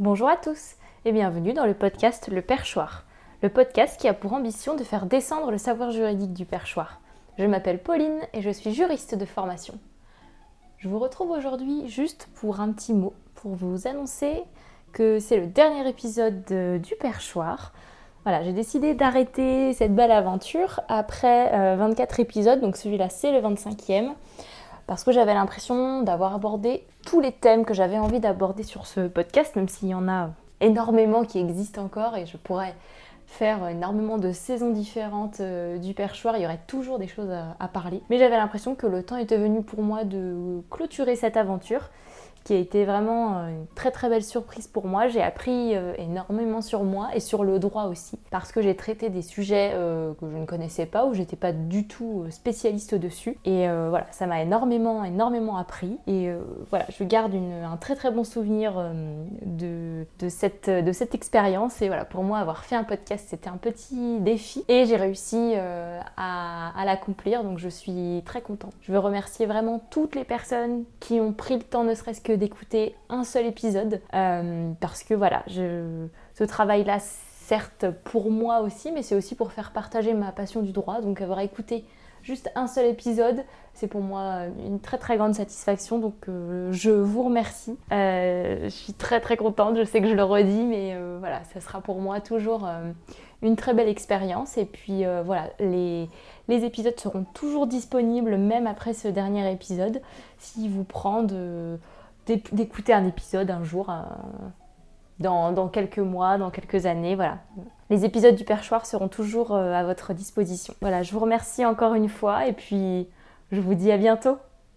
Bonjour à tous et bienvenue dans le podcast Le Perchoir, le podcast qui a pour ambition de faire descendre le savoir juridique du perchoir. Je m'appelle Pauline et je suis juriste de formation. Je vous retrouve aujourd'hui juste pour un petit mot, pour vous annoncer que c'est le dernier épisode du perchoir. Voilà, j'ai décidé d'arrêter cette belle aventure après 24 euh, épisodes, donc celui-là c'est le 25e parce que j'avais l'impression d'avoir abordé tous les thèmes que j'avais envie d'aborder sur ce podcast, même s'il y en a énormément qui existent encore et je pourrais faire énormément de saisons différentes euh, du perchoir, il y aurait toujours des choses à parler. Mais j'avais l'impression que le temps était venu pour moi de clôturer cette aventure qui a été vraiment euh, une très très belle surprise pour moi. J'ai appris euh, énormément sur moi et sur le droit aussi, parce que j'ai traité des sujets euh, que je ne connaissais pas, où j'étais pas du tout spécialiste dessus. Et voilà, ça m'a énormément énormément appris. Et voilà, je garde un très très bon souvenir de, de, cette, de cette expérience. Et voilà, pour moi, avoir fait un podcast, c'était un petit défi. Et j'ai réussi à, à l'accomplir, donc je suis très contente. Je veux remercier vraiment toutes les personnes qui ont pris le temps, ne serait-ce que d'écouter un seul épisode. Euh, parce que voilà, je, ce travail-là, certes pour moi aussi, mais c'est aussi pour faire partager ma passion du droit. Donc avoir écouté juste un seul épisode, c'est pour moi une très très grande satisfaction. Donc euh, je vous remercie. Euh, je suis très très contente, je sais que je le redis, mais voilà, ça sera pour moi toujours une très belle expérience. Et puis voilà, les, les épisodes seront toujours disponibles même après ce dernier épisode. Si vous prend de d'écouter un épisode un jour, euh, dans, quelques mois, dans quelques années, voilà. Les épisodes du perchoir seront toujours euh, à votre disposition. Voilà, je vous remercie encore une fois et puis je vous dis à bientôt.